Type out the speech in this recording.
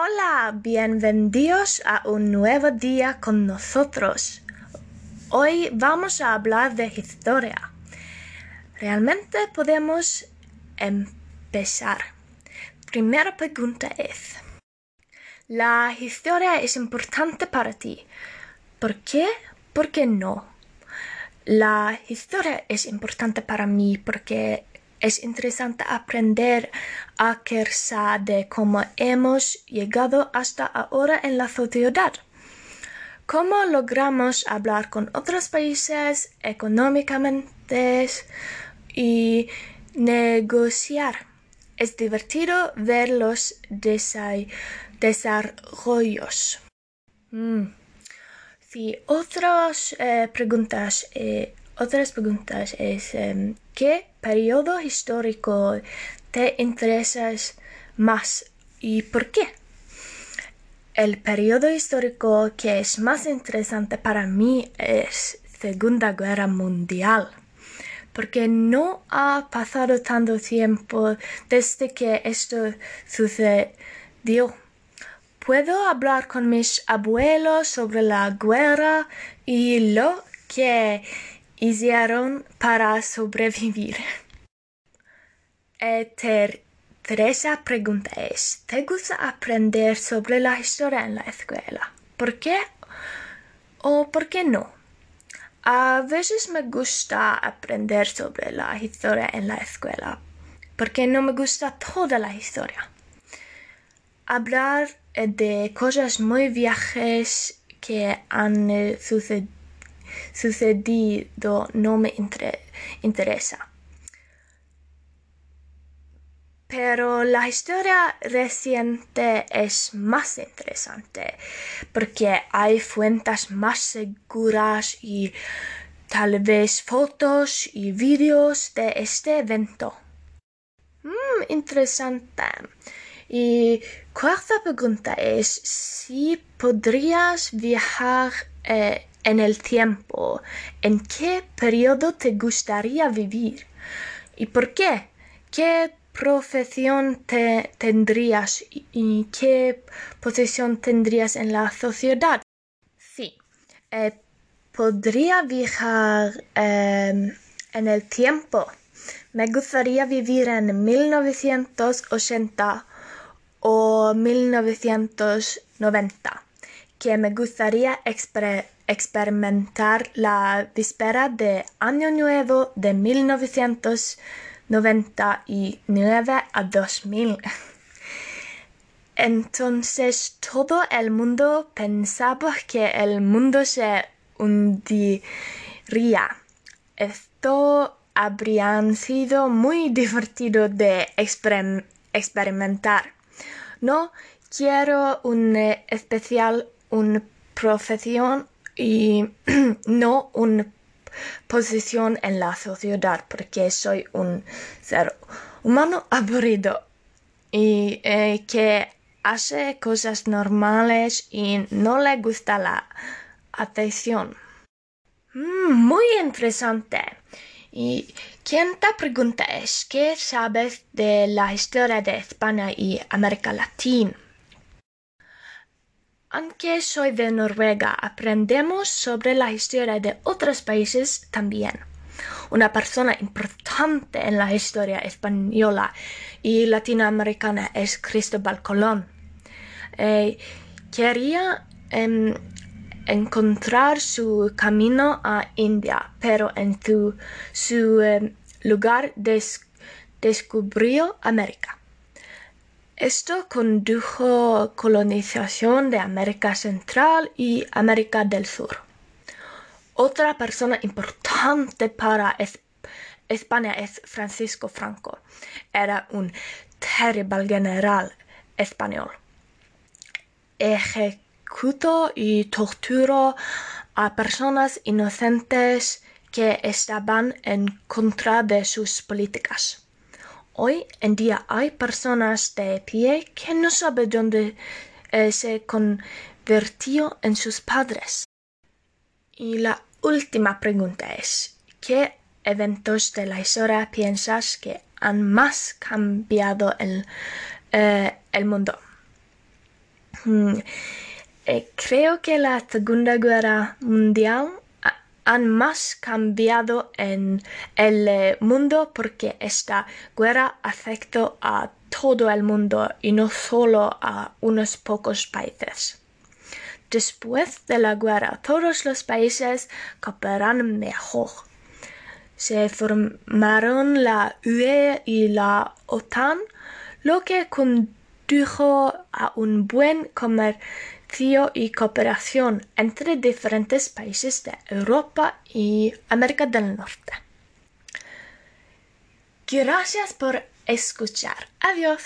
Hola, bienvenidos a un nuevo día con nosotros. Hoy vamos a hablar de historia. Realmente podemos empezar. Primera pregunta es, ¿la historia es importante para ti? ¿Por qué? ¿Por qué no? La historia es importante para mí porque es interesante aprender a querer de cómo hemos llegado hasta ahora en la sociedad. ¿Cómo logramos hablar con otros países económicamente y negociar? Es divertido ver los desarrollos. Mm. Sí, otras eh, preguntas eh, otras preguntas es em, ¿qué periodo histórico te interesas más y por qué? El periodo histórico que es más interesante para mí es Segunda Guerra Mundial, porque no ha pasado tanto tiempo desde que esto sucedió. Puedo hablar con mis abuelos sobre la guerra y lo que hicieron para sobrevivir. Eh, tercera pregunta es, ¿te gusta aprender sobre la historia en la escuela? ¿Por qué o por qué no? A veces me gusta aprender sobre la historia en la escuela, porque no me gusta toda la historia. Hablar eh, de cosas muy viejas que han eh, sucedido sucedido no me interesa. Pero la historia reciente es más interesante porque hay fuentes más seguras y tal vez fotos y vídeos de este evento. Mm, interesante. Y cuarta pregunta es si podrías viajar eh, en el tiempo, ¿en qué periodo te gustaría vivir? ¿Y por qué? ¿Qué profesión te tendrías y qué posición tendrías en la sociedad? Sí, eh, podría viajar em, en el tiempo. Me gustaría vivir en 1980 o 1990, que me gustaría experimentar experimentar la víspera de Año Nuevo de 1999 a 2000. Entonces todo el mundo pensaba que el mundo se hundiría. Esto habría sido muy divertido de experimentar. No quiero un especial, una profesión y no una posición en la sociedad porque soy un ser humano aburrido y eh, que hace cosas normales y no le gusta la atención. Mm, muy interesante. Y quinta pregunta es, ¿qué sabes de la historia de España y América Latina? Aunque soy de Noruega, aprendemos sobre la historia de otros países también. Una persona importante en la historia española y latinoamericana es Cristóbal Colón. Eh, quería em, encontrar su camino a India, pero en su, em, lugar descubrió América. Esto condujo colonización de América Central y América del Sur. Otra persona importante para España es Francisco Franco. Era un terrible general español. Ejecutó y torturó a personas inocentes que estaban en contra de sus políticas. Hoy en día hay personas de pie que no saben dónde eh, se convirtió en sus padres. Y la última pregunta es, ¿qué eventos de la historia piensas que han más cambiado el, eh, mundo? Hmm, eh, creo que la Segunda Guerra Mundial han más cambiado en el eh, mundo porque esta guerra afectó a todo el mundo y no solo a unos pocos países. Después de la guerra, todos los países cooperan mejor. Se formaron la UE y la OTAN, lo que condujo a un buen y cooperación entre diferentes países de Europa y América del Norte. Gracias por escuchar. Adiós.